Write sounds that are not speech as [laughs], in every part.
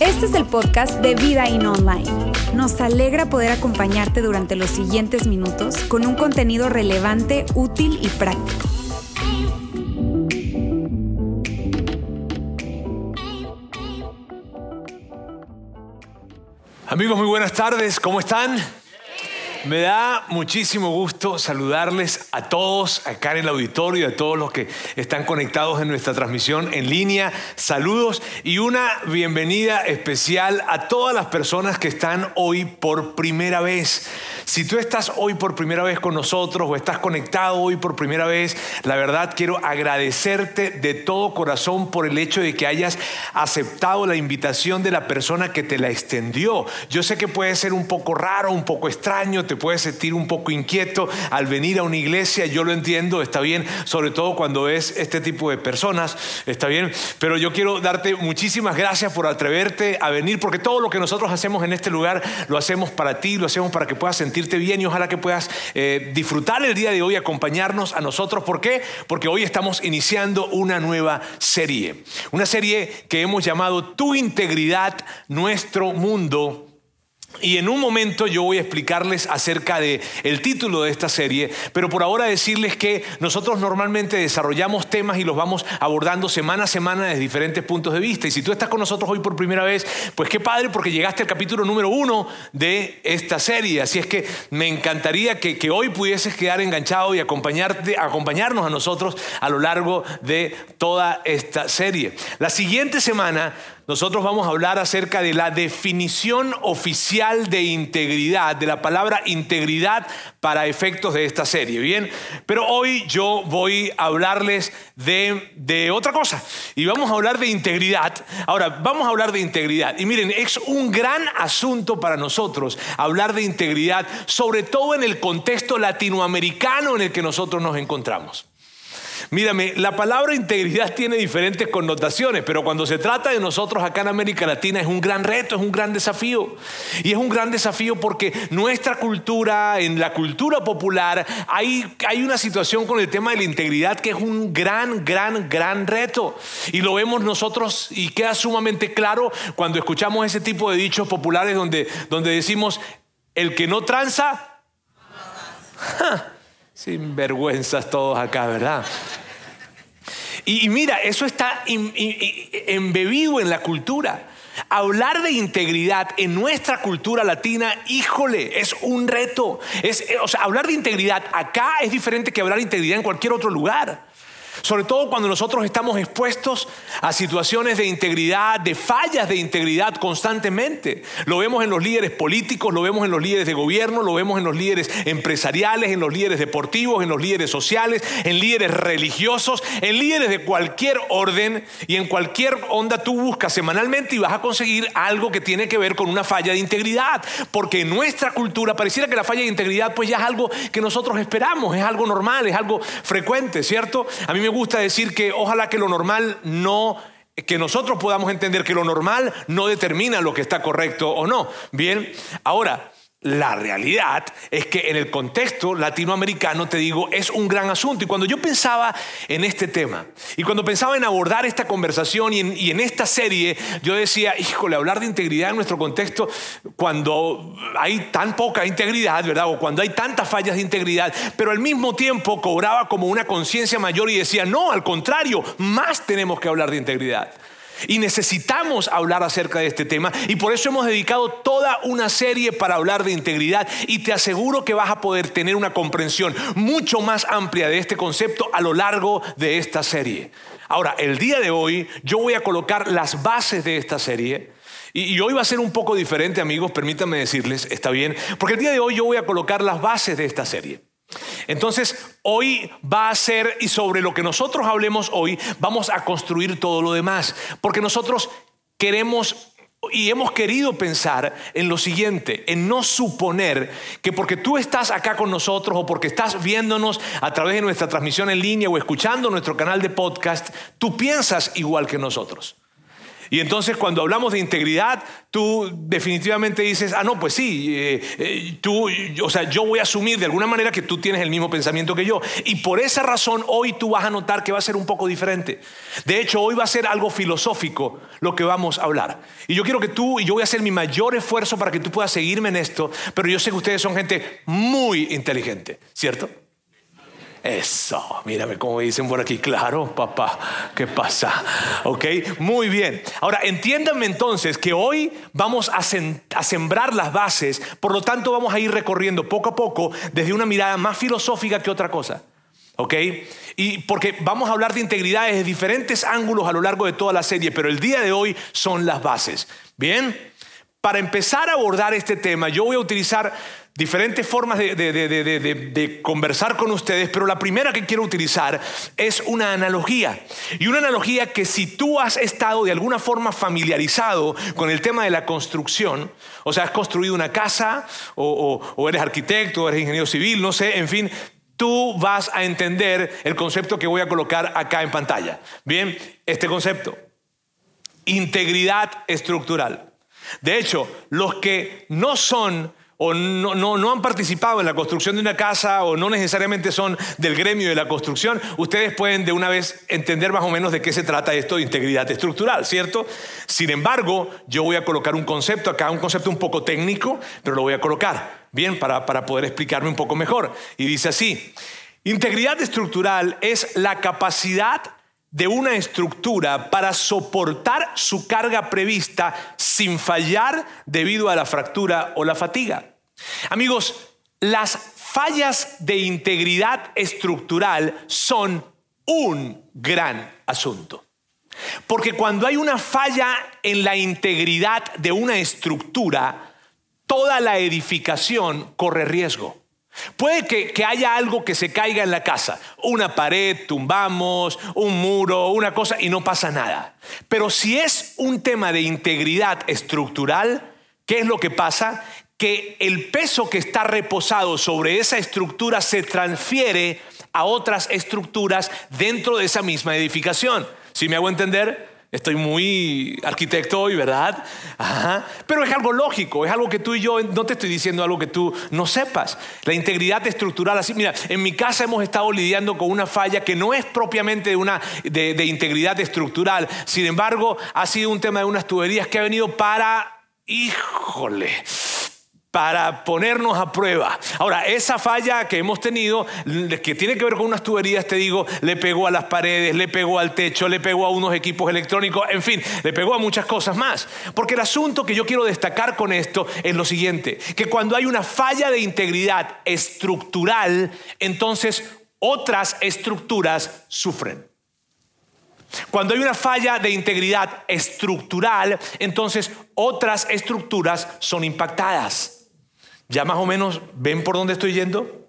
Este es el podcast de Vida In Online. Nos alegra poder acompañarte durante los siguientes minutos con un contenido relevante, útil y práctico. Amigos, muy buenas tardes, ¿cómo están? Me da muchísimo gusto saludarles a todos acá en el auditorio, a todos los que están conectados en nuestra transmisión en línea. Saludos y una bienvenida especial a todas las personas que están hoy por primera vez. Si tú estás hoy por primera vez con nosotros o estás conectado hoy por primera vez, la verdad quiero agradecerte de todo corazón por el hecho de que hayas aceptado la invitación de la persona que te la extendió. Yo sé que puede ser un poco raro, un poco extraño, te puedes sentir un poco inquieto al venir a una iglesia, yo lo entiendo, está bien, sobre todo cuando es este tipo de personas, está bien, pero yo quiero darte muchísimas gracias por atreverte a venir, porque todo lo que nosotros hacemos en este lugar lo hacemos para ti, lo hacemos para que puedas sentir bien y ojalá que puedas eh, disfrutar el día de hoy, acompañarnos a nosotros. ¿Por qué? Porque hoy estamos iniciando una nueva serie. Una serie que hemos llamado Tu integridad, nuestro mundo y en un momento yo voy a explicarles acerca de el título de esta serie, pero por ahora decirles que nosotros normalmente desarrollamos temas y los vamos abordando semana a semana desde diferentes puntos de vista. Y si tú estás con nosotros hoy por primera vez, pues qué padre porque llegaste al capítulo número uno de esta serie. Así es que me encantaría que, que hoy pudieses quedar enganchado y acompañarte, acompañarnos a nosotros a lo largo de toda esta serie. La siguiente semana nosotros vamos a hablar acerca de la definición oficial de integridad, de la palabra integridad para efectos de esta serie, ¿bien? Pero hoy yo voy a hablarles de, de otra cosa y vamos a hablar de integridad. Ahora, vamos a hablar de integridad. Y miren, es un gran asunto para nosotros hablar de integridad, sobre todo en el contexto latinoamericano en el que nosotros nos encontramos. Mírame, la palabra integridad tiene diferentes connotaciones, pero cuando se trata de nosotros acá en América Latina es un gran reto, es un gran desafío. Y es un gran desafío porque nuestra cultura, en la cultura popular, hay, hay una situación con el tema de la integridad que es un gran, gran, gran reto. Y lo vemos nosotros y queda sumamente claro cuando escuchamos ese tipo de dichos populares donde, donde decimos, el que no tranza... [laughs] Sin vergüenzas todos acá, ¿verdad? Y, mira, eso está embebido en la cultura. Hablar de integridad en nuestra cultura latina, híjole, es un reto. Es, o sea, hablar de integridad acá es diferente que hablar de integridad en cualquier otro lugar. Sobre todo cuando nosotros estamos expuestos a situaciones de integridad, de fallas de integridad constantemente. Lo vemos en los líderes políticos, lo vemos en los líderes de gobierno, lo vemos en los líderes empresariales, en los líderes deportivos, en los líderes sociales, en líderes religiosos, en líderes de cualquier orden y en cualquier onda tú buscas semanalmente y vas a conseguir algo que tiene que ver con una falla de integridad. Porque en nuestra cultura pareciera que la falla de integridad pues ya es algo que nosotros esperamos, es algo normal, es algo frecuente, ¿cierto? Me gusta decir que ojalá que lo normal no que nosotros podamos entender que lo normal no determina lo que está correcto o no. Bien, ahora, la realidad es que en el contexto latinoamericano, te digo, es un gran asunto. Y cuando yo pensaba en este tema, y cuando pensaba en abordar esta conversación y en, esta serie, yo decía, híjole, hablar de integridad en nuestro contexto, cuando hay tan poca integridad, ¿verdad? O cuando hay tantas fallas de integridad, pero al mismo tiempo cobraba como una conciencia mayor y decía, no, al contrario, más tenemos que hablar de integridad. Y necesitamos hablar acerca de este tema y por eso hemos dedicado toda una serie para hablar de integridad y te aseguro que vas a poder tener una comprensión mucho más amplia de este concepto a lo largo de esta serie. Ahora, el día de hoy yo voy a colocar las bases de esta serie. Y, hoy va a ser un poco diferente, amigos, permítanme decirles, está bien, porque el día de hoy yo voy a colocar las bases de esta serie. Entonces, hoy va a ser, y sobre lo que nosotros hablemos hoy, vamos a construir todo lo demás, porque nosotros queremos y hemos querido pensar en lo siguiente, en no suponer que porque tú estás acá con nosotros o porque estás viéndonos a través de nuestra transmisión en línea o escuchando nuestro canal de podcast, tú piensas igual que nosotros. Y entonces cuando hablamos de integridad, tú definitivamente dices, ah, no, pues sí, eh, eh, tú, o sea, yo voy a asumir de alguna manera que tú tienes el mismo pensamiento que yo. Y por esa razón hoy tú vas a notar que va a ser un poco diferente. De hecho, hoy va a ser algo filosófico lo que vamos a hablar. Y yo quiero que tú, y yo voy a hacer mi mayor esfuerzo para que tú puedas seguirme en esto, pero yo sé que ustedes son gente muy inteligente, ¿cierto? Eso, mírame cómo dicen por aquí, claro, papá, ¿qué pasa? Ok, muy bien. Ahora, entiéndanme entonces que hoy vamos a, sembrar las bases, por lo tanto vamos a ir recorriendo poco a poco desde una mirada más filosófica que otra cosa. ¿Ok? Y porque vamos a hablar de integridad desde diferentes ángulos a lo largo de toda la serie, pero el día de hoy son las bases. ¿Bien? Para empezar a abordar este tema, yo voy a utilizar diferentes formas de, conversar con ustedes, pero la primera que quiero utilizar es una analogía. Y una analogía que si tú has estado de alguna forma familiarizado con el tema de la construcción, o sea, has construido una casa, o, o eres arquitecto, o eres ingeniero civil, no sé, en fin, tú vas a entender el concepto que voy a colocar acá en pantalla. Bien, este concepto, integridad estructural. De hecho, los que no son o no, no, han participado en la construcción de una casa o no necesariamente son del gremio de la construcción, ustedes pueden de una vez entender más o menos de qué se trata esto de integridad estructural, ¿cierto? Sin embargo, yo voy a colocar un concepto acá, un concepto un poco técnico, pero lo voy a colocar, bien, para, para poder explicarme un poco mejor. Y dice así, integridad estructural es la capacidad de una estructura para soportar su carga prevista sin fallar debido a la fractura o la fatiga. Amigos, las fallas de integridad estructural son un gran asunto. Porque cuando hay una falla en la integridad de una estructura, toda la edificación corre riesgo. Puede que, haya algo que se caiga en la casa, una pared, tumbamos, un muro, una cosa y no pasa nada. Pero si es un tema de integridad estructural, ¿qué es lo que pasa? Que el peso que está reposado sobre esa estructura se transfiere a otras estructuras dentro de esa misma edificación. ¿Sí me hago entender? Estoy muy arquitecto hoy, ¿verdad? Pero es algo lógico, es algo que tú y yo, no te estoy diciendo algo que tú no sepas. La integridad estructural, así, mira, en mi casa hemos estado lidiando con una falla que no es propiamente de, una, de, de integridad estructural, sin embargo, ha sido un tema de unas tuberías que ha venido para, híjole, para ponernos a prueba. Ahora, esa falla que hemos tenido, que tiene que ver con unas tuberías, te digo, le pegó a las paredes, le pegó al techo, le pegó a unos equipos electrónicos, en fin, le pegó a muchas cosas más. Porque el asunto que yo quiero destacar con esto es lo siguiente, que cuando hay una falla de integridad estructural, entonces otras estructuras sufren. Cuando hay una falla de integridad estructural, entonces otras estructuras son impactadas. ¿Ya más o menos ven por dónde estoy yendo?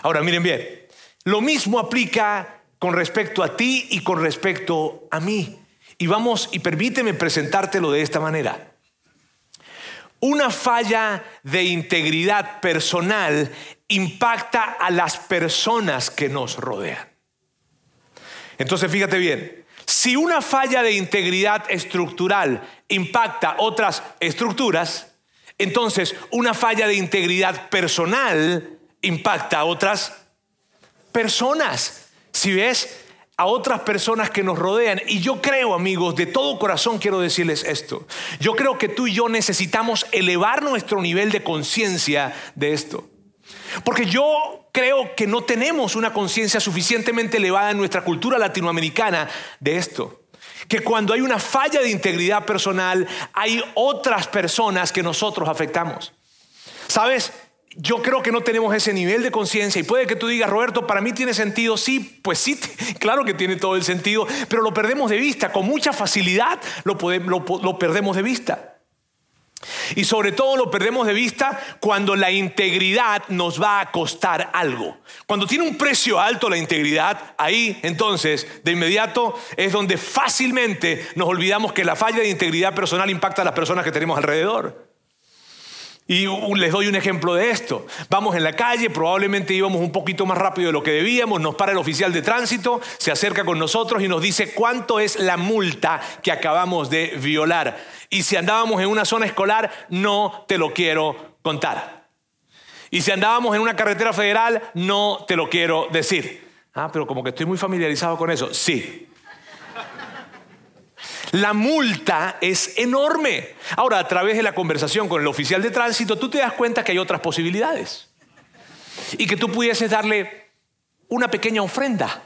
Ahora, miren bien, lo mismo aplica con respecto a ti y con respecto a mí. Y vamos, y permíteme presentártelo de esta manera. Una falla de integridad personal impacta a las personas que nos rodean. Entonces, fíjate bien, si una falla de integridad estructural impacta otras estructuras, entonces, una falla de integridad personal impacta a otras personas. Si ves, a otras personas que nos rodean. Y yo creo, amigos, de todo corazón quiero decirles esto. Yo creo que tú y yo necesitamos elevar nuestro nivel de conciencia de esto. Porque yo creo que no tenemos una conciencia suficientemente elevada en nuestra cultura latinoamericana de esto que cuando hay una falla de integridad personal, hay otras personas que nosotros afectamos. ¿Sabes? Yo creo que no tenemos ese nivel de conciencia y puede que tú digas, Roberto, para mí tiene sentido, sí, pues sí, [laughs] claro que tiene todo el sentido, pero lo perdemos de vista, con mucha facilidad lo, lo perdemos de vista. Y sobre todo lo perdemos de vista cuando la integridad nos va a costar algo. Cuando tiene un precio alto la integridad, ahí entonces de inmediato es donde fácilmente nos olvidamos que la falla de integridad personal impacta a las personas que tenemos alrededor. Y les doy un ejemplo de esto. Vamos en la calle, probablemente íbamos un poquito más rápido de lo que debíamos, nos para el oficial de tránsito, se acerca con nosotros y nos dice cuánto es la multa que acabamos de violar. Y si andábamos en una zona escolar, no te lo quiero contar. Y si andábamos en una carretera federal, no te lo quiero decir. Ah, pero como que estoy muy familiarizado con eso. Sí, la multa es enorme. Ahora, a través de la conversación con el oficial de tránsito, tú te das cuenta que hay otras posibilidades. Y que tú pudieses darle una pequeña ofrenda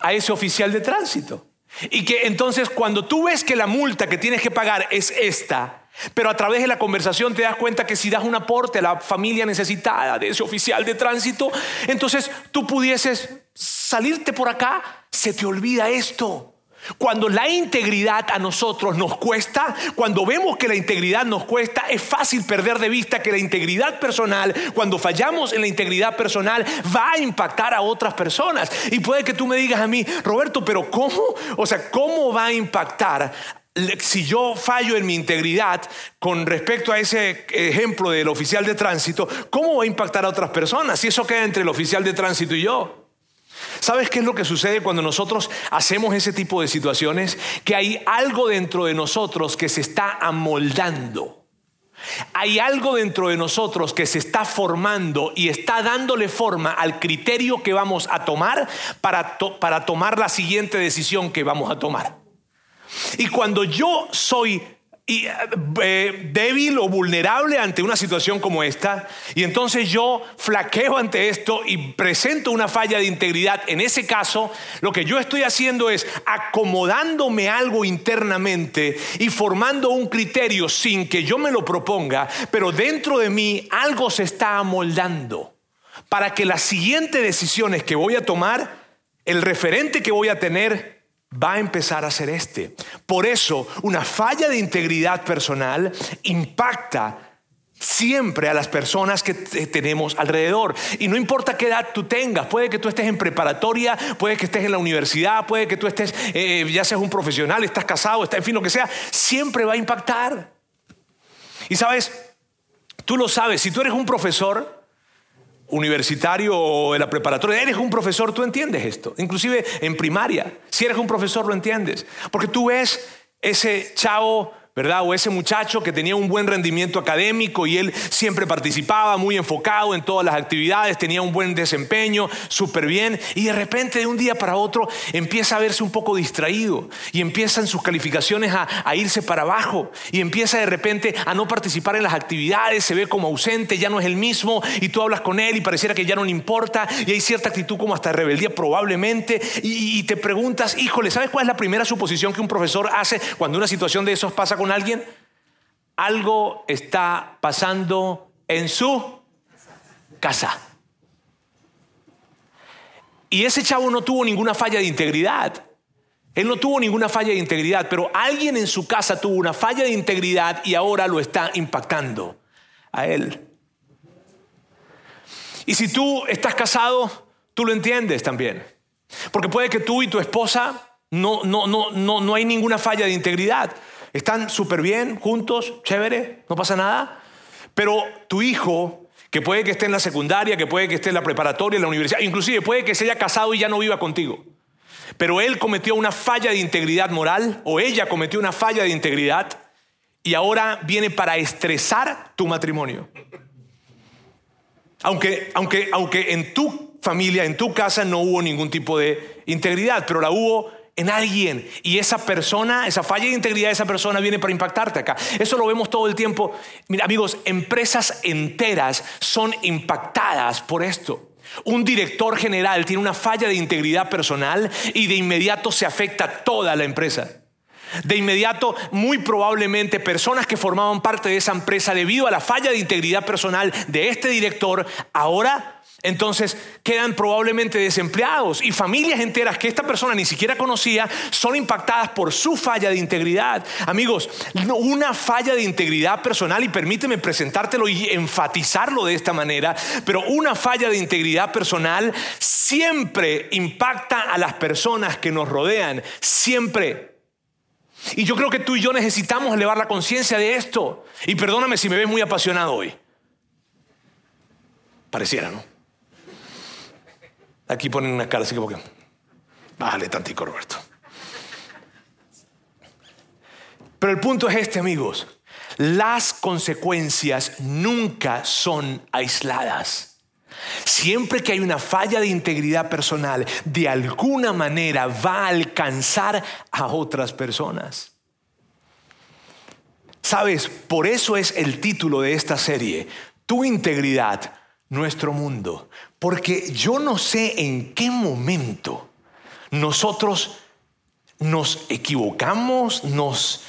a ese oficial de tránsito. Y que entonces cuando tú ves que la multa que tienes que pagar es esta, pero a través de la conversación te das cuenta que si das un aporte a la familia necesitada de ese oficial de tránsito, entonces tú pudieses salirte por acá, se te olvida esto. Cuando la integridad a nosotros nos cuesta, cuando vemos que la integridad nos cuesta, es fácil perder de vista que la integridad personal, cuando fallamos en la integridad personal, va a impactar a otras personas. Y puede que tú me digas a mí, Roberto, pero ¿cómo? O sea, ¿cómo va a impactar si yo fallo en mi integridad con respecto a ese ejemplo del oficial de tránsito, ¿cómo va a impactar a otras personas si eso queda entre el oficial de tránsito y yo? ¿Sabes qué es lo que sucede cuando nosotros hacemos ese tipo de situaciones? Que hay algo dentro de nosotros que se está amoldando. Hay algo dentro de nosotros que se está formando y está dándole forma al criterio que vamos a tomar para, para tomar la siguiente decisión que vamos a tomar. Y cuando yo soy y, eh, débil o vulnerable ante una situación como esta, y entonces yo flaqueo ante esto y presento una falla de integridad, en ese caso, lo que yo estoy haciendo es acomodándome algo internamente y formando un criterio sin que yo me lo proponga, pero dentro de mí algo se está amoldando para que las siguientes decisiones que voy a tomar, el referente que voy a tener, va a empezar a ser este. Por eso, una falla de integridad personal impacta siempre a las personas que tenemos alrededor. Y no importa qué edad tú tengas, puede que tú estés en preparatoria, puede que estés en la universidad, puede que tú estés, eh, ya seas un profesional, estás casado, está, en fin, lo que sea, siempre va a impactar. Y sabes, tú lo sabes, si tú eres un profesor, universitario o de la preparatoria, eres un profesor, tú entiendes esto. Inclusive en primaria, si eres un profesor lo entiendes. Porque tú ves ese chavo ¿verdad? O ese muchacho que tenía un buen rendimiento académico y él siempre participaba muy enfocado en todas las actividades, tenía un buen desempeño, súper bien, y de repente de un día para otro empieza a verse un poco distraído y empiezan sus calificaciones a, a irse para abajo y empieza de repente a no participar en las actividades, se ve como ausente, ya no es el mismo y tú hablas con él y pareciera que ya no le importa y hay cierta actitud como hasta rebeldía probablemente y, y te preguntas, híjole, ¿sabes cuál es la primera suposición que un profesor hace cuando una situación de esos pasa con alguien? Algo está pasando en su casa. Y ese chavo no tuvo ninguna falla de integridad. Él no tuvo ninguna falla de integridad, pero alguien en su casa tuvo una falla de integridad y ahora lo está impactando a él. Y si tú estás casado, tú lo entiendes también. Porque puede que tú y tu esposa no, no, no, no, no hay ninguna falla de integridad. Están súper bien, juntos, chévere, no pasa nada. Pero tu hijo, que puede que esté en la secundaria, que puede que esté en la preparatoria, en la universidad, inclusive puede que se haya casado y ya no viva contigo. Pero él cometió una falla de integridad moral o ella cometió una falla de integridad y ahora viene para estresar tu matrimonio. Aunque, aunque, aunque en tu familia, en tu casa no hubo ningún tipo de integridad, pero la hubo en alguien y esa persona, esa falla de integridad de esa persona viene para impactarte acá. Eso lo vemos todo el tiempo. Mira, amigos, empresas enteras son impactadas por esto. Un director general tiene una falla de integridad personal y de inmediato se afecta toda la empresa. De inmediato, muy probablemente, personas que formaban parte de esa empresa debido a la falla de integridad personal de este director, ahora entonces quedan probablemente desempleados y familias enteras que esta persona ni siquiera conocía son impactadas por su falla de integridad. Amigos, una falla de integridad personal, y permíteme presentártelo y enfatizarlo de esta manera, pero una falla de integridad personal siempre impacta a las personas que nos rodean, siempre. Y yo creo que tú y yo necesitamos elevar la conciencia de esto. Y perdóname si me ves muy apasionado hoy. Pareciera, ¿no? Aquí ponen una cara así como que, bájale tantico, Roberto. Pero el punto es este, amigos. Las consecuencias nunca son aisladas. Siempre que hay una falla de integridad personal, de alguna manera va a alcanzar a otras personas. Sabes, por eso es el título de esta serie, Tu integridad, nuestro mundo. Porque yo no sé en qué momento nosotros nos equivocamos, nos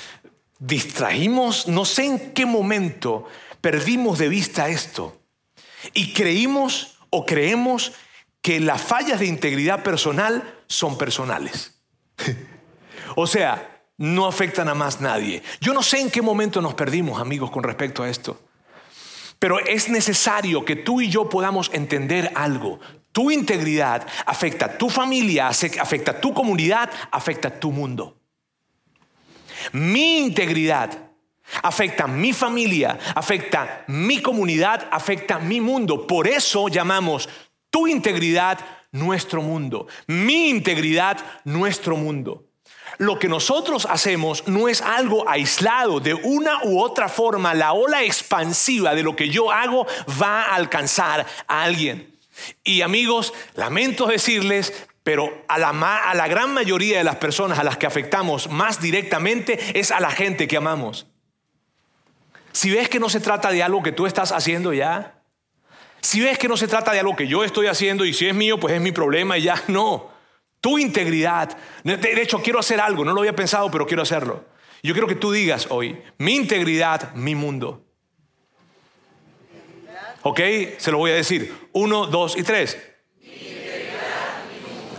distrajimos, no sé en qué momento perdimos de vista esto y creímos o creemos que las fallas de integridad personal son personales. [laughs] o sea, no afectan a más nadie. Yo no sé en qué momento nos perdimos, amigos, con respecto a esto. Pero es necesario que tú y yo podamos entender algo. Tu integridad afecta a tu familia, afecta a tu comunidad, afecta a tu mundo. Mi integridad afecta a mi familia, afecta a mi comunidad, afecta a mi mundo. Por eso llamamos tu integridad nuestro mundo, mi integridad nuestro mundo. Lo que nosotros hacemos no es algo aislado, de una u otra forma la ola expansiva de lo que yo hago va a alcanzar a alguien. Y amigos, lamento decirles, pero a la, gran mayoría de las personas a las que afectamos más directamente es a la gente que amamos. Si ves que no se trata de algo que tú estás haciendo ya, si ves que no se trata de algo que yo estoy haciendo y si es mío, pues es mi problema y ya, [laughs] no. Tu integridad. De hecho, quiero hacer algo, no lo había pensado, pero quiero hacerlo. Yo quiero que tú digas hoy, mi integridad, mi mundo. ¿Ok? Se lo voy a decir. Uno, dos y tres.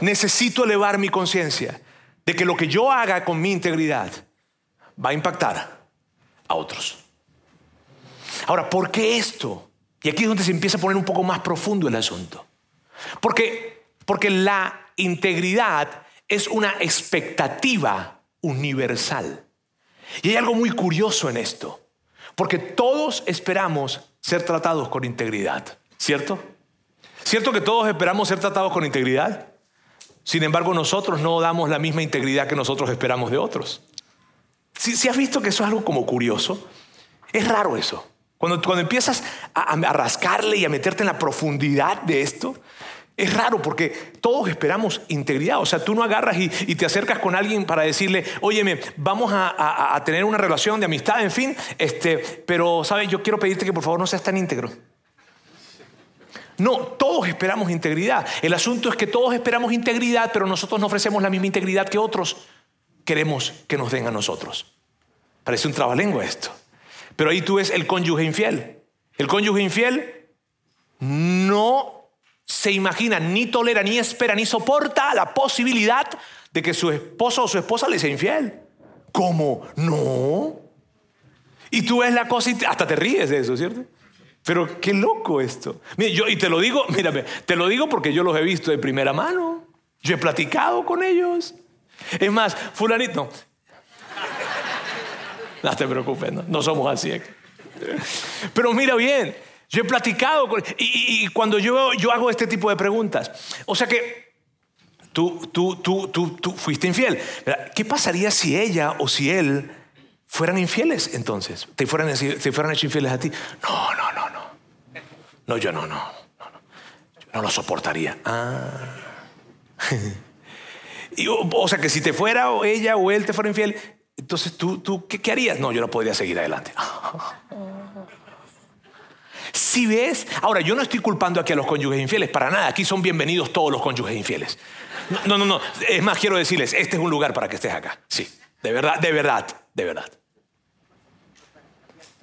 Necesito elevar mi conciencia de que lo que yo haga con mi integridad va a impactar a otros. Ahora, ¿por qué esto? Y aquí es donde se empieza a poner un poco más profundo el asunto. Porque, porque la integridad es una expectativa universal. Y hay algo muy curioso en esto, porque todos esperamos ser tratados con integridad, ¿cierto? ¿Cierto que todos esperamos ser tratados con integridad? Sin embargo, nosotros no damos la misma integridad que nosotros esperamos de otros. Si, has visto que eso es algo como curioso, es raro eso. Cuando, cuando empiezas a, a rascarle y a meterte en la profundidad de esto, es raro porque todos esperamos integridad. O sea, tú no agarras y, te acercas con alguien para decirle, óyeme, vamos a, tener una relación de amistad, en fin, este, pero, ¿sabes? Yo quiero pedirte que por favor no seas tan íntegro. No, todos esperamos integridad. El asunto es que todos esperamos integridad, pero nosotros no ofrecemos la misma integridad que otros queremos que nos den a nosotros. Parece un trabalengua esto. Pero ahí tú ves el cónyuge infiel. El cónyuge infiel no se imagina, ni tolera, ni espera, ni soporta la posibilidad de que su esposo o su esposa le sea infiel. ¿Cómo? No. Y tú ves la cosa y hasta te ríes de eso, ¿cierto? Pero qué loco esto. yo, y te lo digo, [laughs] mírame, te lo digo porque yo los he visto de primera mano. Yo he platicado con ellos. Es más, fulanito. [laughs] No, te preocupes, no somos así. Pero mira bien, yo he platicado con... Y, cuando yo, yo hago este tipo de preguntas, o sea que tú, tú, tú, tú, tú fuiste infiel. ¿Qué pasaría si ella o si él fueran infieles entonces? ¿Te fueran, te fueran hecho infieles a ti? No, no, no, no. No, yo no, no. No, no. no lo soportaría. Ah. [laughs] o, sea que si te fuera o ella o él te fuera infiel, entonces tú, tú ¿qué, qué harías? No, yo no podría seguir adelante. [laughs] Si ves, ahora yo no estoy culpando aquí a los cónyuges infieles, para nada, aquí son bienvenidos todos los cónyuges infieles. No, no, no, es más, quiero decirles, este es un lugar para que estés acá, sí, de verdad, de verdad, de verdad.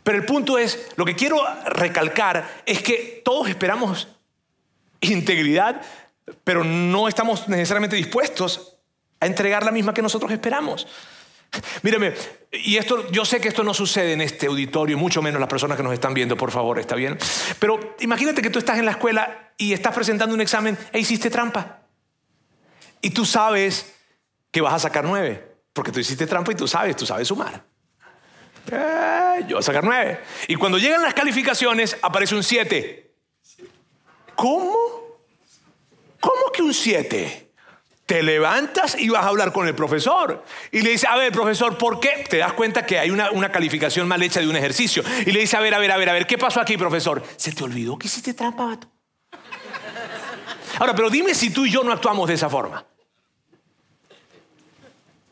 Pero el punto es, lo que quiero recalcar es que todos esperamos integridad, pero no estamos necesariamente dispuestos a entregar la misma que nosotros esperamos. [laughs] Mírame, y esto, yo sé que esto no sucede en este auditorio, mucho menos las personas que nos están viendo, por favor, ¿está bien? Pero imagínate que tú estás en la escuela y estás presentando un examen e hiciste trampa. Y tú sabes que vas a sacar nueve, Porque tú hiciste trampa y tú sabes, tú sabes sumar. Eh, yo voy a sacar nueve. Y cuando llegan las calificaciones, aparece un siete. ¿Cómo? ¿Cómo que un siete? Te levantas y vas a hablar con el profesor. Y le dice, a ver, profesor, ¿por qué? Te das cuenta que hay una, calificación mal hecha de un ejercicio. Y le dice, a ver, a ver, a ver, a ver, ¿qué pasó aquí, profesor? ¿Se te olvidó que hiciste trampa, vato? Ahora, pero dime si tú y yo no actuamos de esa forma.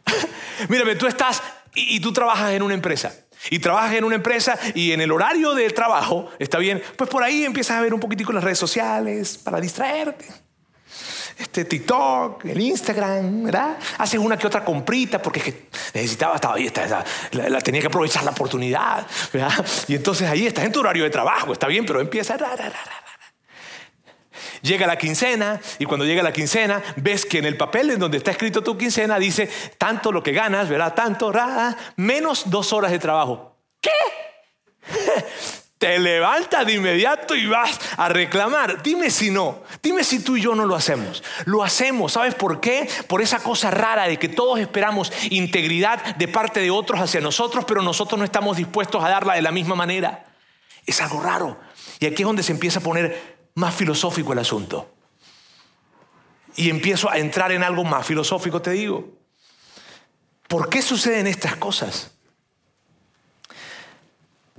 [laughs] Mírame, tú estás y, y tú trabajas en una empresa. Y trabajas en una empresa y en el horario del trabajo, está bien, pues por ahí empiezas a ver un poquitico las redes sociales para distraerte este TikTok, el Instagram, ¿verdad? Haces una que otra comprita porque necesitaba, estaba ahí, la, tenía que aprovechar la oportunidad, ¿verdad? Y entonces ahí estás en tu horario de trabajo, está bien, pero empieza... Llega la quincena y cuando llega la quincena ves que en el papel en donde está escrito tu quincena dice tanto lo que ganas, ¿verdad? Tanto, menos dos horas de trabajo. ¿Qué? Te levantas de inmediato y vas a reclamar. Dime si no, dime si tú y yo no lo hacemos. Lo hacemos, ¿sabes por qué? Por esa cosa rara de que todos esperamos integridad de parte de otros hacia nosotros, pero nosotros no estamos dispuestos a darla de la misma manera. Es algo raro. Y aquí es donde se empieza a poner más filosófico el asunto. Y empiezo a entrar en algo más filosófico, te digo. ¿Por qué suceden estas cosas?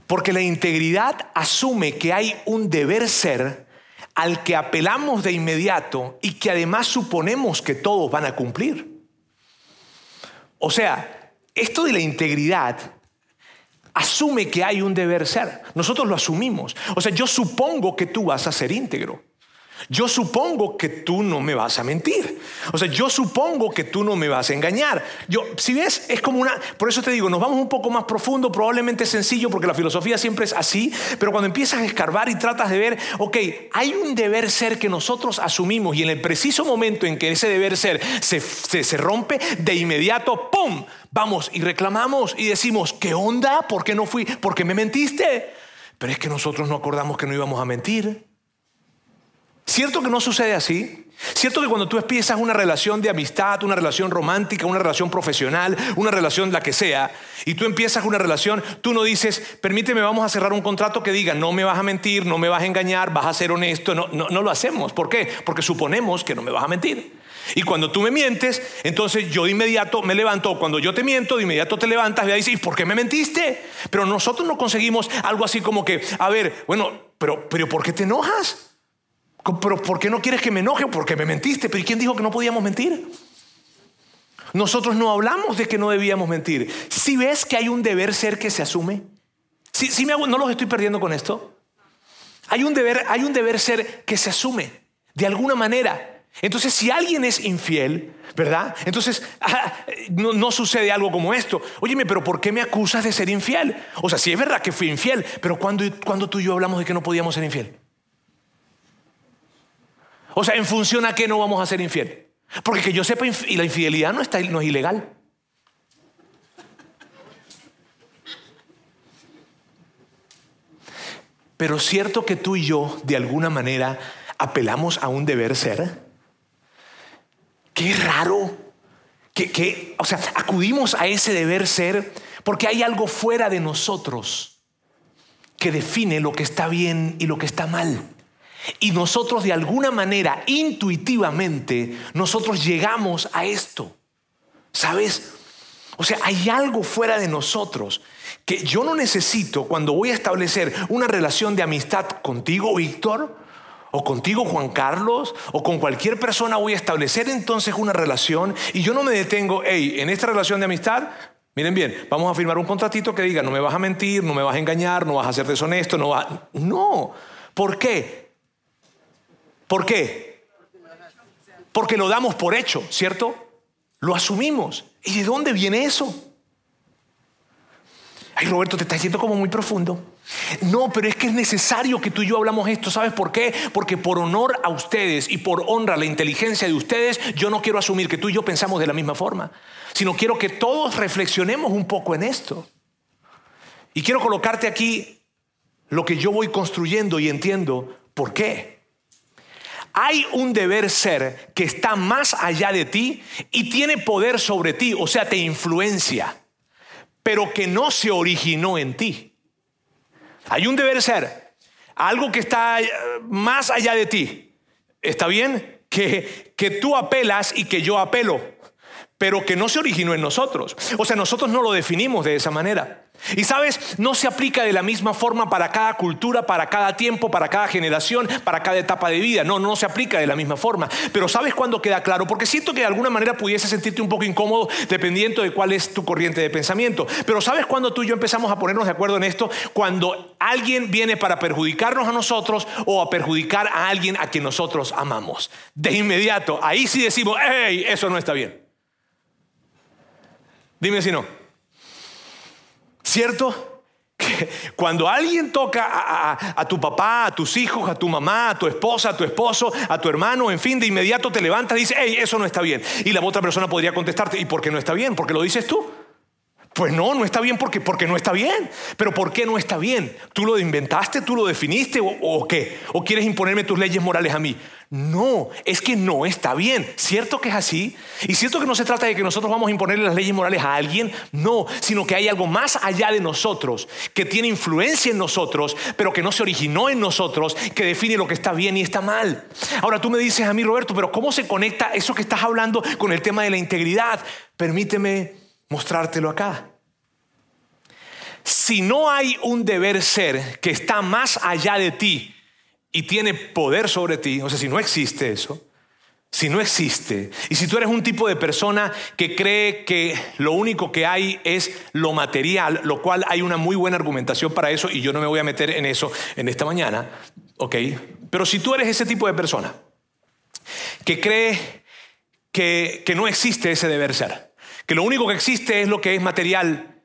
Porque la integridad asume que hay un deber ser al que apelamos de inmediato y que además suponemos que todos van a cumplir. O sea, esto de la integridad asume que hay un deber ser. Nosotros lo asumimos. O sea, yo supongo que tú vas a ser íntegro. Yo supongo que tú no me vas a mentir. O sea, yo supongo que tú no me vas a engañar. Yo, si ves, es como una, por eso te digo, nos vamos un poco más profundo, probablemente es sencillo porque la filosofía siempre es así, pero cuando empiezas a escarbar y tratas de ver, ok, hay un deber ser que nosotros asumimos y en el preciso momento en que ese deber ser se, se rompe, de inmediato, ¡pum! Vamos y reclamamos y decimos, ¿qué onda? ¿Por qué no fui? ¿Por qué me mentiste? Pero es que nosotros no acordamos que no íbamos a mentir. ¿Cierto que no sucede así? ¿Cierto que cuando tú empiezas una relación de amistad, una relación romántica, una relación profesional, una relación la que sea, y tú empiezas una relación, tú no dices, permíteme, vamos a cerrar un contrato que diga, no me vas a mentir, no me vas a engañar, vas a ser honesto, no, no, lo hacemos. ¿Por qué? Porque suponemos que no me vas a mentir. Y cuando tú me mientes, entonces yo de inmediato me levanto. Cuando yo te miento, de inmediato te levantas y dices, ¿y por qué me mentiste? Pero nosotros no conseguimos algo así como que, a ver, bueno, pero, pero ¿por qué te enojas? Pero ¿por qué no quieres que me enoje? Porque me mentiste. Pero ¿y quién dijo que no podíamos mentir? Nosotros no hablamos de que no debíamos mentir. Si ves que hay un deber ser que se asume, si, me hago, no los estoy perdiendo con esto. Hay un deber, hay un deber ser que se asume de alguna manera. Entonces, si alguien es infiel, ¿verdad? Entonces, [laughs] ah, no, no, sucede algo como esto. Óyeme, pero ¿por qué me acusas de ser infiel? O sea, si es verdad que fui infiel, pero cuando, cuando tú y yo hablamos de que no podíamos ser infiel? O sea, ¿en función a qué no vamos a ser infiel? Porque que yo sepa, y la infidelidad no, está, no es ilegal. Pero cierto que tú y yo, de alguna manera, apelamos a un deber ser. Qué raro. Que, o sea, acudimos a ese deber ser porque hay algo fuera de nosotros que define lo que está bien y lo que está mal. Y nosotros de alguna manera, intuitivamente, nosotros llegamos a esto. ¿Sabes? O sea, hay algo fuera de nosotros que yo no necesito cuando voy a establecer una relación de amistad contigo, Víctor, o contigo, Juan Carlos, o con cualquier persona voy a establecer entonces una relación y yo no me detengo, hey, en esta relación de amistad, miren bien, vamos a firmar un contratito que diga, no me vas a mentir, no me vas a engañar, no vas a ser deshonesto, no vas... No, ¿por qué? ¿Por qué? Porque lo damos por hecho, ¿cierto? Lo asumimos. ¿Y de dónde viene eso? Ay, Roberto, te estás yendo como muy profundo. No, pero es que es necesario que tú y yo hablamos esto. ¿Sabes por qué? Porque por honor a ustedes y por honra a la inteligencia de ustedes, yo no quiero asumir que tú y yo pensamos de la misma forma, sino quiero que todos reflexionemos un poco en esto. Y quiero colocarte aquí lo que yo voy construyendo y entiendo por qué. Hay un deber ser que está más allá de ti y tiene poder sobre ti, o sea, te influencia, pero que no se originó en ti. Hay un deber ser, algo que está eh, más allá de ti. ¿Está bien? Que, que tú apelas y que yo apelo, pero que no se originó en nosotros. O sea, nosotros no lo definimos de esa manera. Y sabes, no se aplica de la misma forma para cada cultura, para cada tiempo, para cada generación, para cada etapa de vida. No, no se aplica de la misma forma. Pero ¿sabes cuándo queda claro? Porque siento que de alguna manera pudiese sentirte un poco incómodo dependiendo de cuál es tu corriente de pensamiento. Pero ¿sabes cuándo tú y yo empezamos a ponernos de acuerdo en esto? Cuando alguien viene para perjudicarnos a nosotros o a perjudicar a alguien a quien nosotros amamos. De inmediato, ahí sí decimos, hey, eso no está bien. Dime si no. ¿Cierto? [laughs] Cuando alguien toca a, tu papá, a tus hijos, a tu mamá, a tu esposa, a tu esposo, a tu hermano, en fin, de inmediato te levantas y dices, hey, eso no está bien. Y la otra persona podría contestarte, ¿y por qué no está bien? Porque lo dices tú. Pues no, no está bien porque, porque no está bien. Pero ¿por qué no está bien? ¿Tú lo inventaste? ¿Tú lo definiste? ¿O, qué? ¿O quieres imponerme tus leyes morales a mí? No, es que no está bien. ¿Cierto que es así? Y cierto que no se trata de que nosotros vamos a imponerle las leyes morales a alguien. No, sino que hay algo más allá de nosotros, que tiene influencia en nosotros, pero que no se originó en nosotros, que define lo que está bien y está mal. Ahora tú me dices a mí, Roberto, pero ¿cómo se conecta eso que estás hablando con el tema de la integridad? Permíteme mostrártelo acá. Si no hay un deber ser que está más allá de ti y tiene poder sobre ti, o sea, si no existe eso, si no existe, y si tú eres un tipo de persona que cree que lo único que hay es lo material, lo cual hay una muy buena argumentación para eso, y yo no me voy a meter en eso en esta mañana, ¿ok? Pero si tú eres ese tipo de persona que cree que, que no existe ese deber ser, que lo único que existe es lo que es material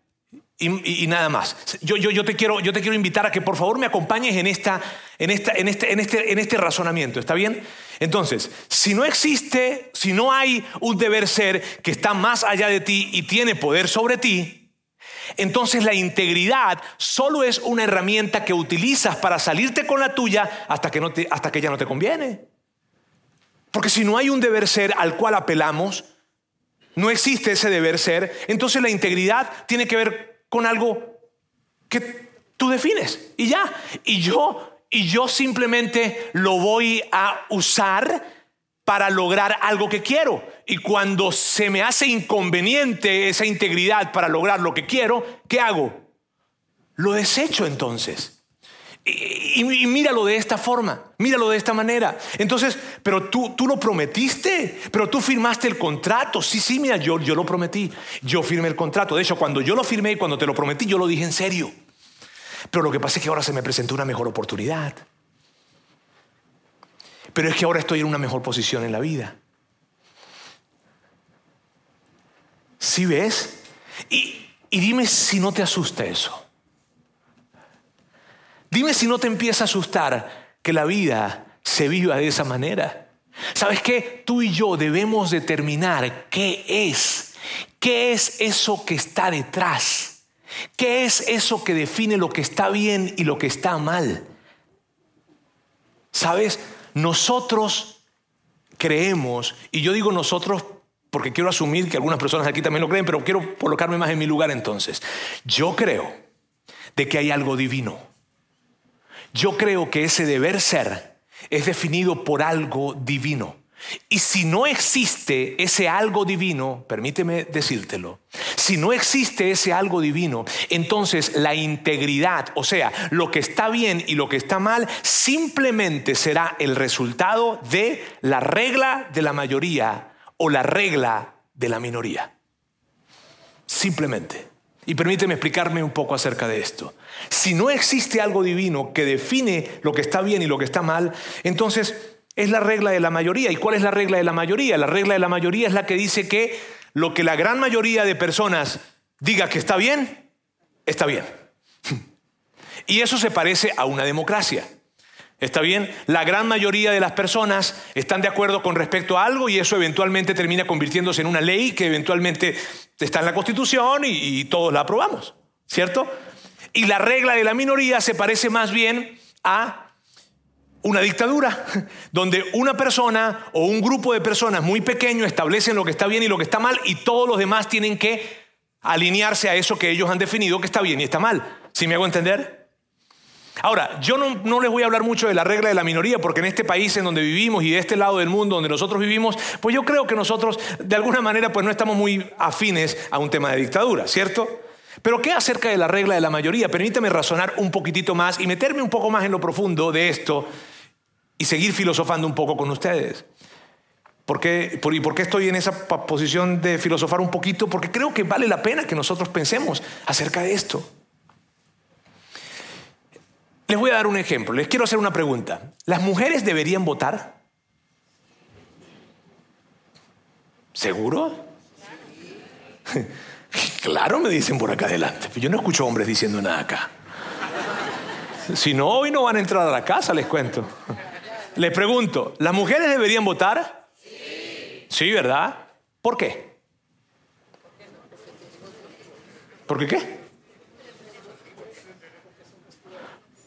y, nada más. Yo, te quiero, invitar a que por favor me acompañes este, este, en este razonamiento, ¿está bien? Entonces, si no existe, si no hay un deber ser que está más allá de ti y tiene poder sobre ti, entonces la integridad solo es una herramienta que utilizas para salirte con la tuya hasta que, no hasta que ya no te conviene. Porque si no hay un deber ser al cual apelamos, no existe ese deber ser, entonces la integridad tiene que ver con algo que tú defines y ya. Y yo, y yo simplemente lo voy a usar para lograr algo que quiero. Y cuando se me hace inconveniente esa integridad para lograr lo que quiero, ¿qué hago? Lo desecho entonces. Y, míralo de esta forma, míralo de esta manera. Entonces, pero tú, tú lo prometiste, pero tú firmaste el contrato. Sí, sí, mira, yo, yo lo prometí, yo firmé el contrato. De hecho, cuando yo lo firmé y cuando te lo prometí, yo lo dije en serio. Pero lo que pasa es que ahora se me presentó una mejor oportunidad. Pero es que ahora estoy en una mejor posición en la vida. ¿Sí ves? Y, y dime si no te asusta eso. Dime si no te empieza a asustar que la vida se viva de esa manera. ¿Sabes qué? Tú y yo debemos determinar qué es, qué es eso que está detrás, qué es eso que define lo que está bien y lo que está mal. ¿Sabes? Nosotros creemos, y yo digo nosotros porque quiero asumir que algunas personas aquí también lo creen, pero quiero colocarme más en mi lugar entonces. Yo creo de que hay algo divino yo creo que ese deber ser es definido por algo divino. Y si no existe ese algo divino, permíteme decírtelo, si no existe ese algo divino, entonces la integridad, o sea, lo que está bien y lo que está mal, simplemente será el resultado de la regla de la mayoría o la regla de la minoría. Simplemente. Y permíteme explicarme un poco acerca de esto. Si no existe algo divino que define lo que está bien y lo que está mal, entonces es la regla de la mayoría. ¿Y cuál es la regla de la mayoría? La regla de la mayoría es la que dice que lo que la gran mayoría de personas diga que está bien, está bien. [laughs] Y eso se parece a una democracia. ¿Está bien? La gran mayoría de las personas están de acuerdo con respecto a algo y eso eventualmente termina convirtiéndose en una ley que eventualmente está en la Constitución y, todos la aprobamos, ¿cierto? Y la regla de la minoría se parece más bien a una dictadura, [laughs] donde una persona o un grupo de personas muy pequeño establecen lo que está bien y lo que está mal y todos los demás tienen que alinearse a eso que ellos han definido que está bien y está mal. ¿Sí me hago entender? Ahora, yo no, les voy a hablar mucho de la regla de la minoría, porque en este país en donde vivimos y de este lado del mundo donde nosotros vivimos, pues yo creo que nosotros de alguna manera pues no estamos muy afines a un tema de dictadura, ¿cierto? Pero ¿qué acerca de la regla de la mayoría? Permítame razonar un poquitito más y meterme un poco más en lo profundo de esto y seguir filosofando un poco con ustedes. ¿Por qué, ¿Y por qué estoy en esa posición de filosofar un poquito? Porque creo que vale la pena que nosotros pensemos acerca de esto. Les voy a dar un ejemplo, les quiero hacer una pregunta. ¿Las mujeres deberían votar? ¿Seguro? [laughs] Claro, me dicen por acá adelante. Yo no escucho hombres diciendo nada acá. Si no, hoy no van a entrar a la casa, les cuento. Les pregunto, ¿las mujeres deberían votar? Sí. Sí, ¿verdad? ¿Por qué? ¿Por qué qué?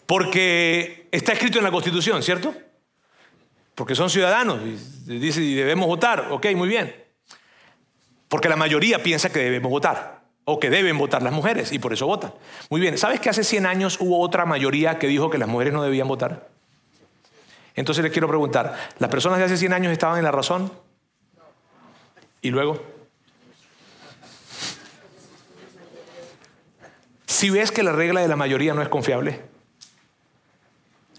Porque está escrito en la Constitución, ¿cierto? Porque son ciudadanos y dice y debemos votar. Ok, muy bien. Porque la mayoría piensa que debemos votar o que deben votar las mujeres y por eso votan. Muy bien, ¿sabes que hace 100 años hubo otra mayoría que dijo que las mujeres no debían votar? Entonces les quiero preguntar, ¿las personas de hace 100 años estaban en la razón? ¿Y luego? Si ves que la regla de la mayoría no es confiable,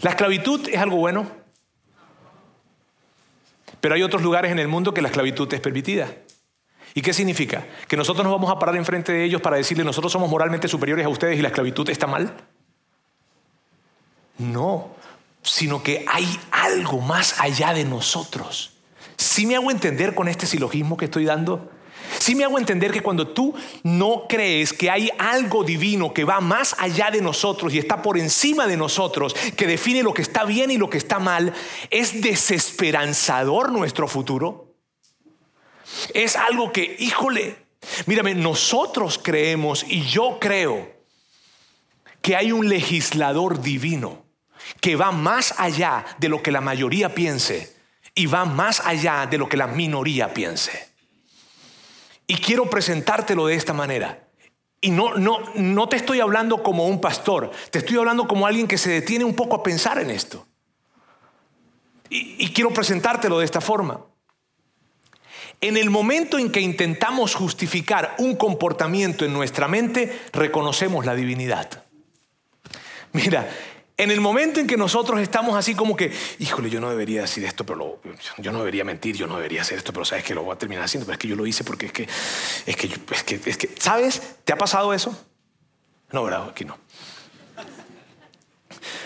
la esclavitud es algo bueno, pero hay otros lugares en el mundo que la esclavitud es permitida. ¿Y qué significa? ¿Que nosotros nos vamos a parar enfrente de ellos para decirles nosotros somos moralmente superiores a ustedes y la esclavitud está mal? No, sino que hay algo más allá de nosotros. ¿Sí me hago entender con este silogismo que estoy dando? Sí me hago entender que cuando tú no crees que hay algo divino que va más allá de nosotros y está por encima de nosotros, que define lo que está bien y lo que está mal, es desesperanzador nuestro futuro. Es algo que, híjole, mírame, nosotros creemos y yo creo que hay un legislador divino que va más allá de lo que la mayoría piense y va más allá de lo que la minoría piense. Y quiero presentártelo de esta manera. Y no, no, no te estoy hablando como un pastor, te estoy hablando como alguien que se detiene un poco a pensar en esto. Y, y quiero presentártelo de esta forma. En el momento en que intentamos justificar un comportamiento en nuestra mente, reconocemos la divinidad. Mira, en el momento en que nosotros estamos así como que, híjole, yo no debería decir esto, pero yo no debería mentir, yo no debería hacer esto, pero sabes que lo voy a terminar haciendo, pero es que yo lo hice porque es que, es que, es que, es que ¿sabes? ¿Te ha pasado eso? No, ¿verdad? Aquí no.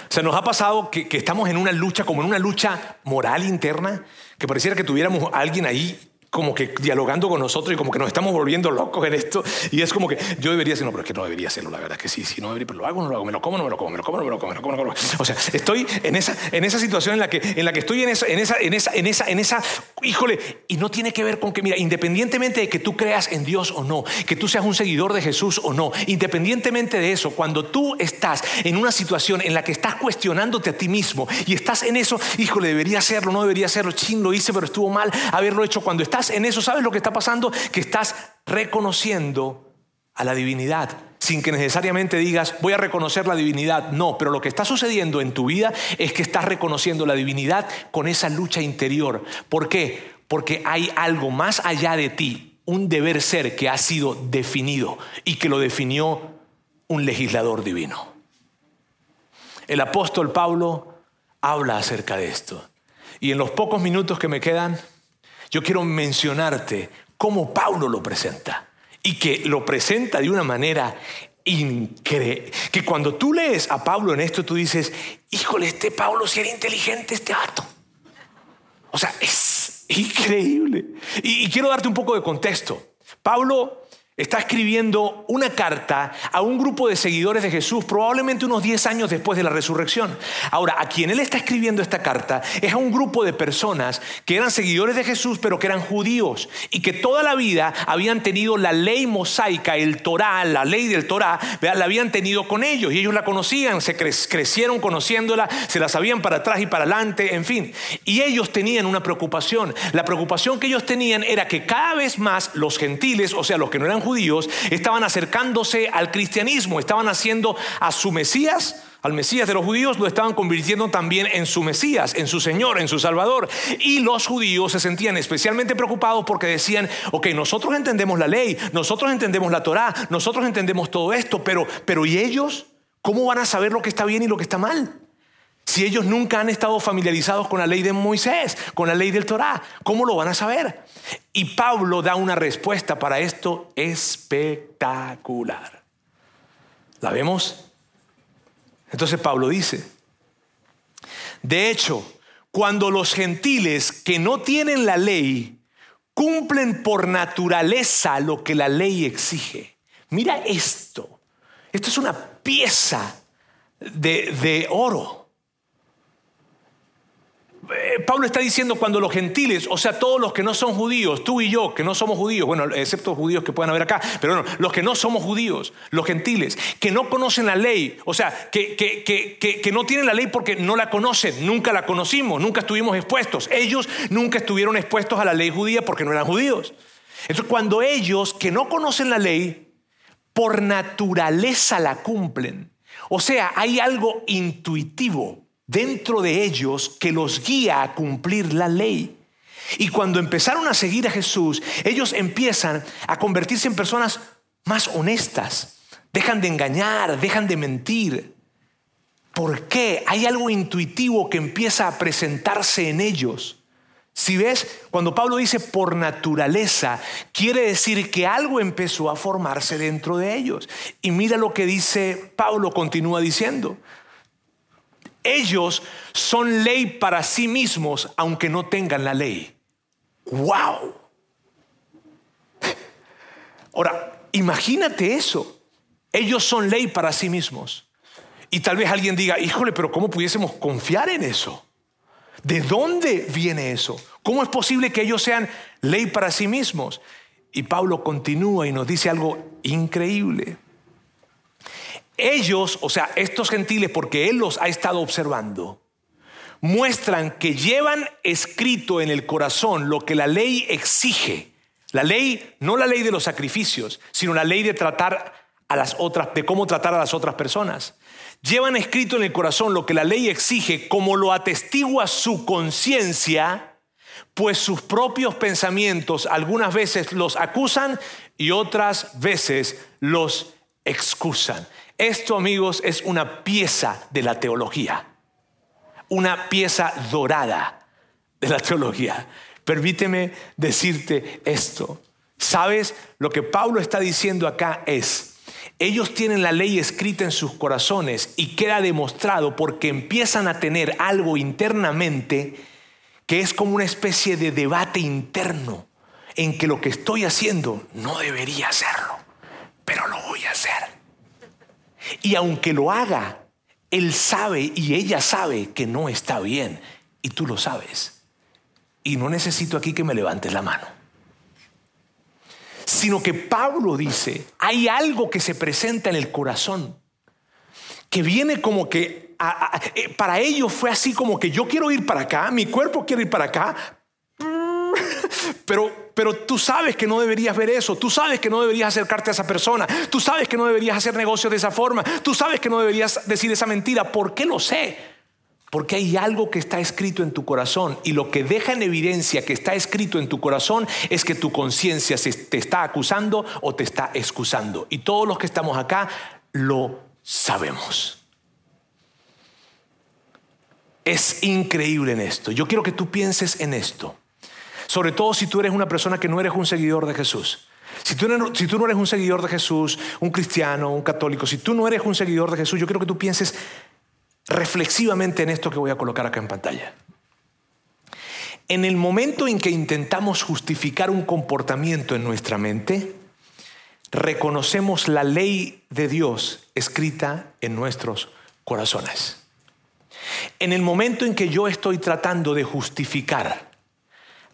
O sea, nos ha pasado que, estamos en una lucha, como en una lucha moral interna, que pareciera que tuviéramos alguien ahí como que dialogando con nosotros y como que nos estamos volviendo locos en esto. Y es como que yo debería hacerlo, pero es que no debería hacerlo, la verdad es que sí, sí, no debería, pero lo hago, no lo hago, me lo como, no me lo como, me lo como, no me lo como, me lo como, no me lo como. O sea, estoy en esa, en esa situación en la que, en la que estoy en esa, en esa, en esa, en esa, en esa, híjole, y no tiene que ver con que, mira, independientemente de que tú creas en Dios o no, que tú seas un seguidor de Jesús o no, independientemente de eso, cuando tú estás en una situación en la que estás cuestionándote a ti mismo y estás en eso, híjole, debería hacerlo, no debería hacerlo, ching, lo hice, pero estuvo mal haberlo hecho. Cuando estás en eso, ¿sabes lo que está pasando? Que estás reconociendo a la divinidad sin que necesariamente digas, voy a reconocer la divinidad. No, pero lo que está sucediendo en tu vida es que estás reconociendo la divinidad con esa lucha interior. ¿Por qué? Porque hay algo más allá de ti, un deber ser que ha sido definido y que lo definió un legislador divino. El apóstol Pablo habla acerca de esto. Y en los pocos minutos que me quedan, yo quiero mencionarte cómo Pablo lo presenta y que lo presenta de una manera increíble. Que cuando tú lees a Pablo en esto, tú dices, híjole, este Pablo si era inteligente, este acto. O sea, es increíble. Y, quiero darte un poco de contexto. Pablo está escribiendo una carta a un grupo de seguidores de Jesús, probablemente unos 10 años después de la resurrección. Ahora, a quien él está escribiendo esta carta es a un grupo de personas que eran seguidores de Jesús, pero que eran judíos y que toda la vida habían tenido la ley mosaica, el Torah, la ley del Torah, la habían tenido con ellos y ellos la conocían, se crecieron conociéndola, se la sabían para atrás y para adelante, en fin. Y ellos tenían una preocupación. La preocupación que ellos tenían era que cada vez más los gentiles, o sea, los que no eran judíos estaban acercándose al cristianismo, estaban haciendo a su Mesías, al Mesías de los judíos, lo estaban convirtiendo también en su Mesías, en su Señor, en su Salvador. Y los judíos se sentían especialmente preocupados porque decían, ok, nosotros entendemos la ley, nosotros entendemos la Torah, nosotros entendemos todo esto, pero, pero ¿y ellos? ¿Cómo van a saber lo que está bien y lo que está mal? Si ellos nunca han estado familiarizados con la ley de Moisés, con la ley del Torah, ¿cómo lo van a saber? Y Pablo da una respuesta para esto espectacular. ¿La vemos? Entonces Pablo dice, de hecho, cuando los gentiles que no tienen la ley cumplen por naturaleza lo que la ley exige, mira esto, esto es una pieza de, de oro. Eh, Pablo está diciendo cuando los gentiles, o sea, todos los que no son judíos, tú y yo, que no somos judíos, bueno, excepto judíos que puedan haber acá, pero no, los que no somos judíos, los gentiles, que no conocen la ley, o sea, que, que, que, que, no tienen la ley porque no la conocen, nunca la conocimos, nunca estuvimos expuestos. Ellos nunca estuvieron expuestos a la ley judía porque no eran judíos. Entonces, cuando ellos que no conocen la ley, por naturaleza la cumplen, o sea, hay algo intuitivo dentro de ellos que los guía a cumplir la ley. Y cuando empezaron a seguir a Jesús, ellos empiezan a convertirse en personas más honestas. Dejan de engañar, dejan de mentir. ¿Por qué? Hay algo intuitivo que empieza a presentarse en ellos. Si ves, cuando Pablo dice por naturaleza, quiere decir que algo empezó a formarse dentro de ellos. Y mira lo que dice Pablo, continúa diciendo. Ellos son ley para sí mismos, aunque no tengan la ley. ¡Wow! Ahora, imagínate eso. Ellos son ley para sí mismos. Y tal vez alguien diga, híjole, pero ¿cómo pudiésemos confiar en eso? ¿De dónde viene eso? ¿Cómo es posible que ellos sean ley para sí mismos? Y Pablo continúa y nos dice algo increíble ellos, o sea, estos gentiles, porque Él los ha estado observando, muestran que llevan escrito en el corazón lo que la ley exige. La ley, no la ley de los sacrificios, sino la ley de tratar a las otras, de cómo tratar a las otras personas. Llevan escrito en el corazón lo que la ley exige, como lo atestigua su conciencia, pues sus propios pensamientos algunas veces los acusan y otras veces los excusan. Esto, amigos, es una pieza de la teología, una pieza dorada de la teología. Permíteme decirte esto. ¿Sabes? Lo que Pablo está diciendo acá es, ellos tienen la ley escrita en sus corazones y queda demostrado porque empiezan a tener algo internamente que es como una especie de debate interno en que lo que estoy haciendo no debería hacerlo, pero lo. Y aunque lo haga, él sabe y ella sabe que no está bien. Y tú lo sabes. Y no necesito aquí que me levantes la mano. Sino que Pablo dice, hay algo que se presenta en el corazón, que viene como que, eh, para ellos fue así como que yo quiero ir para acá, mi cuerpo quiere ir para acá, pero, pero tú sabes que no deberías ver eso, tú sabes que no deberías acercarte a esa persona, tú sabes que no deberías hacer negocios de esa forma, tú sabes que no deberías decir esa mentira. ¿Por qué lo sé? Porque hay algo que está escrito en tu corazón y lo que deja en evidencia que está escrito en tu corazón es que tu conciencia te está acusando o te está excusando. Y todos los que estamos acá lo sabemos. Es increíble en esto. Yo quiero que tú pienses en esto. Sobre todo si tú eres una persona que no eres un seguidor de Jesús. Si tú, no eres un seguidor de Jesús, un cristiano, un católico, si tú no eres un seguidor de Jesús, yo quiero que tú pienses reflexivamente en esto que voy a colocar acá en pantalla. En el momento en que intentamos justificar un comportamiento en nuestra mente, reconocemos la ley de Dios escrita en nuestros corazones. En el momento en que yo estoy tratando de justificar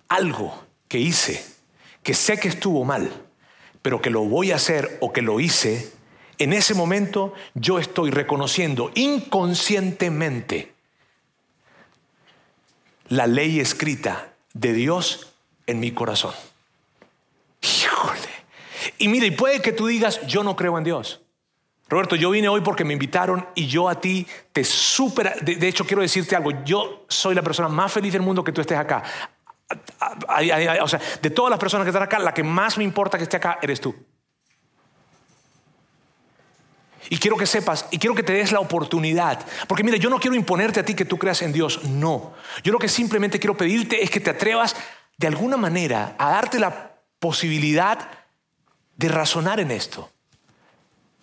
algo que hice, que sé que estuvo mal, pero que lo voy a hacer o que lo hice, en ese momento yo estoy reconociendo inconscientemente la ley escrita de Dios en mi corazón. Híjole. Y mira, y puede que tú digas, yo no creo en Dios. Roberto, yo vine hoy porque me invitaron y yo a ti te supera. De, hecho, quiero decirte algo. Yo soy la persona más feliz del mundo que tú estés acá. O sea, de todas las personas que están acá, la que más me importa que esté acá eres tú. Y quiero que sepas, y quiero que te des la oportunidad. Porque mira, yo no quiero imponerte a ti que tú creas en Dios. No. Yo lo que simplemente quiero pedirte es que te atrevas de alguna manera a darte la posibilidad de razonar en esto.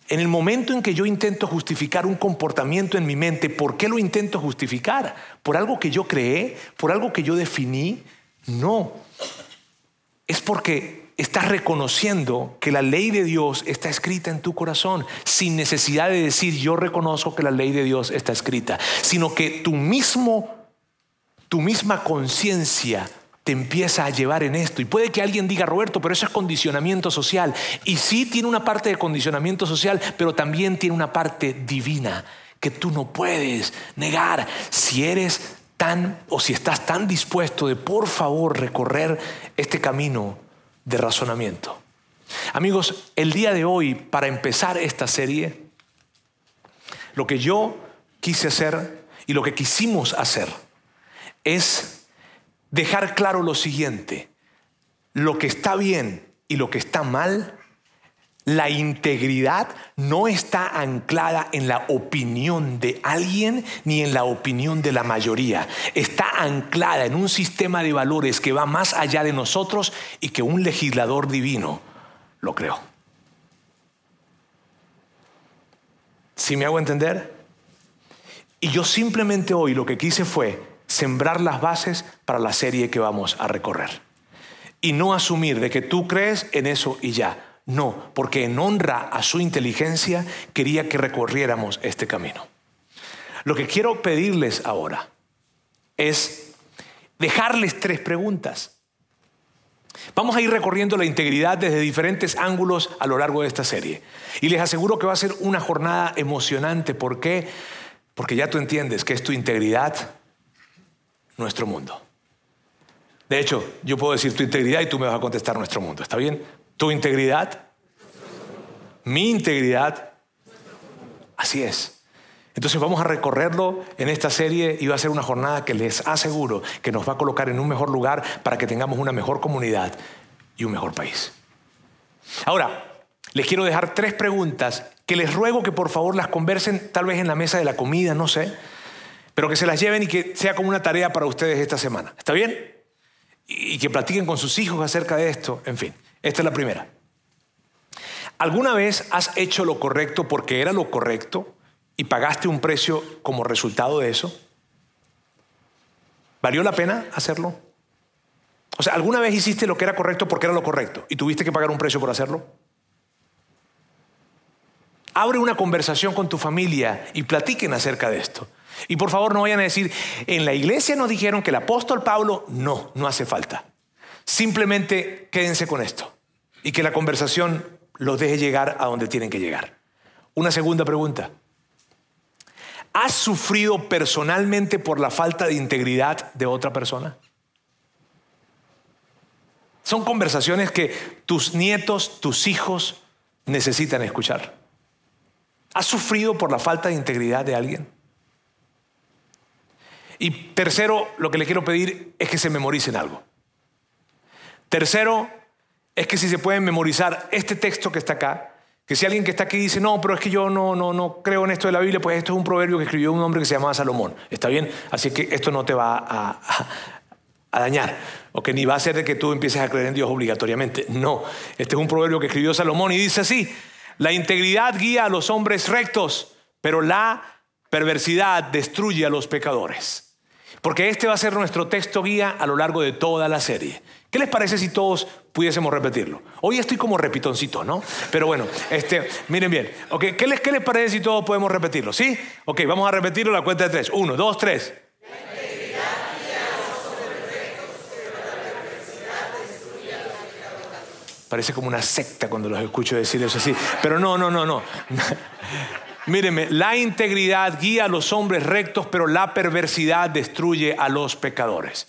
En el momento en que yo intento justificar un comportamiento en mi mente, ¿por qué lo intento justificar? ¿Por algo que yo creé? ¿Por algo que yo definí? No. Es porque estás reconociendo que la ley de Dios está escrita en tu corazón, sin necesidad de decir yo reconozco que la ley de Dios está escrita, sino que tu mismo, tu misma conciencia te empieza a llevar en esto. Y puede que alguien diga, Roberto, pero eso es condicionamiento social. Y sí tiene una parte de condicionamiento social, pero también tiene una parte divina que tú no puedes negar si eres o si estás tan dispuesto de por favor recorrer este camino de razonamiento. Amigos, el día de hoy, para empezar esta serie, lo que yo quise hacer y lo que quisimos hacer es dejar claro lo siguiente, lo que está bien y lo que está mal, la integridad no está anclada en la opinión de alguien ni en la opinión de la mayoría. Está anclada en un sistema de valores que va más allá de nosotros y que un legislador divino lo creó. ¿Sí me hago entender? Y yo simplemente hoy lo que quise fue sembrar las bases para la serie que vamos a recorrer. Y no asumir de que tú crees en eso y ya. No, porque en honra a su inteligencia quería que recorriéramos este camino. Lo que quiero pedirles ahora es dejarles tres preguntas. Vamos a ir recorriendo la integridad desde diferentes ángulos a lo largo de esta serie. Y les aseguro que va a ser una jornada emocionante. ¿Por qué? Porque ya tú entiendes que es tu integridad nuestro mundo. De hecho, yo puedo decir tu integridad y tú me vas a contestar nuestro mundo. ¿Está bien? Tu integridad, mi integridad. Así es. Entonces vamos a recorrerlo en esta serie y va a ser una jornada que les aseguro que nos va a colocar en un mejor lugar para que tengamos una mejor comunidad y un mejor país. Ahora, les quiero dejar tres preguntas que les ruego que por favor las conversen tal vez en la mesa de la comida, no sé pero que se las lleven y que sea como una tarea para ustedes esta semana. ¿Está bien? Y que platiquen con sus hijos acerca de esto. En fin, esta es la primera. ¿Alguna vez has hecho lo correcto porque era lo correcto y pagaste un precio como resultado de eso? ¿Valió la pena hacerlo? O sea, ¿alguna vez hiciste lo que era correcto porque era lo correcto y tuviste que pagar un precio por hacerlo? Abre una conversación con tu familia y platiquen acerca de esto. Y por favor no vayan a decir, en la iglesia nos dijeron que el apóstol Pablo, no, no hace falta. Simplemente quédense con esto y que la conversación los deje llegar a donde tienen que llegar. Una segunda pregunta. ¿Has sufrido personalmente por la falta de integridad de otra persona? Son conversaciones que tus nietos, tus hijos necesitan escuchar. ¿Has sufrido por la falta de integridad de alguien? Y tercero, lo que le quiero pedir es que se memoricen algo. Tercero, es que si se pueden memorizar este texto que está acá, que si alguien que está aquí dice, no, pero es que yo no, no, no creo en esto de la Biblia, pues esto es un proverbio que escribió un hombre que se llamaba Salomón. ¿Está bien? Así que esto no te va a, a dañar, o que ni va a hacer de que tú empieces a creer en Dios obligatoriamente. No, este es un proverbio que escribió Salomón y dice así, la integridad guía a los hombres rectos, pero la perversidad destruye a los pecadores. Porque este va a ser nuestro texto guía a lo largo de toda la serie. ¿Qué les parece si todos pudiésemos repetirlo? Hoy estoy como repitoncito, ¿no? Pero bueno, este, miren bien. ¿qué, les, ¿Qué les parece si todos podemos repetirlo? ¿Sí? Ok, vamos a repetirlo la cuenta de tres. Uno, dos, tres. Parece como una secta cuando los escucho decir eso así. Pero no, no, no, no. Míreme, la integridad guía a los hombres rectos, pero la perversidad destruye a los pecadores.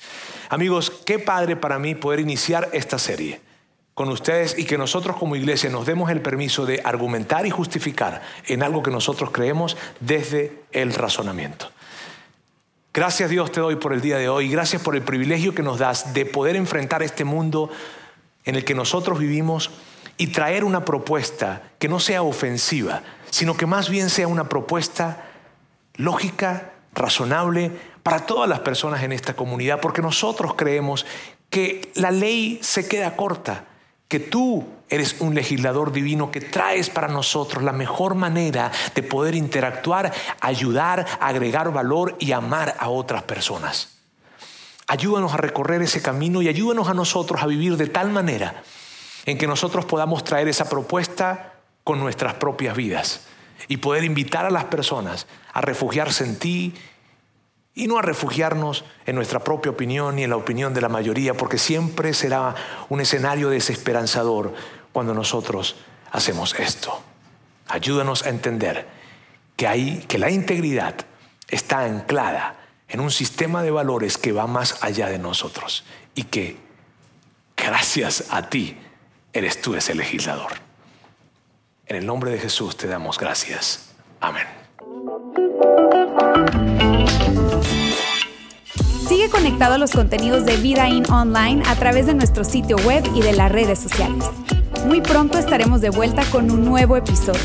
Amigos, qué padre para mí poder iniciar esta serie con ustedes y que nosotros como iglesia nos demos el permiso de argumentar y justificar en algo que nosotros creemos desde el razonamiento. Gracias Dios te doy por el día de hoy, gracias por el privilegio que nos das de poder enfrentar este mundo en el que nosotros vivimos y traer una propuesta que no sea ofensiva, sino que más bien sea una propuesta lógica, razonable para todas las personas en esta comunidad, porque nosotros creemos que la ley se queda corta, que tú eres un legislador divino que traes para nosotros la mejor manera de poder interactuar, ayudar, agregar valor y amar a otras personas. Ayúdanos a recorrer ese camino y ayúdanos a nosotros a vivir de tal manera en que nosotros podamos traer esa propuesta con nuestras propias vidas y poder invitar a las personas a refugiarse en ti y no a refugiarnos en nuestra propia opinión ni en la opinión de la mayoría, porque siempre será un escenario desesperanzador cuando nosotros hacemos esto. Ayúdanos a entender que, hay, que la integridad está anclada en un sistema de valores que va más allá de nosotros y que gracias a ti eres tú ese legislador. En el nombre de Jesús te damos gracias. Amén. Sigue conectado a los contenidos de Vida In Online a través de nuestro sitio web y de las redes sociales. Muy pronto estaremos de vuelta con un nuevo episodio.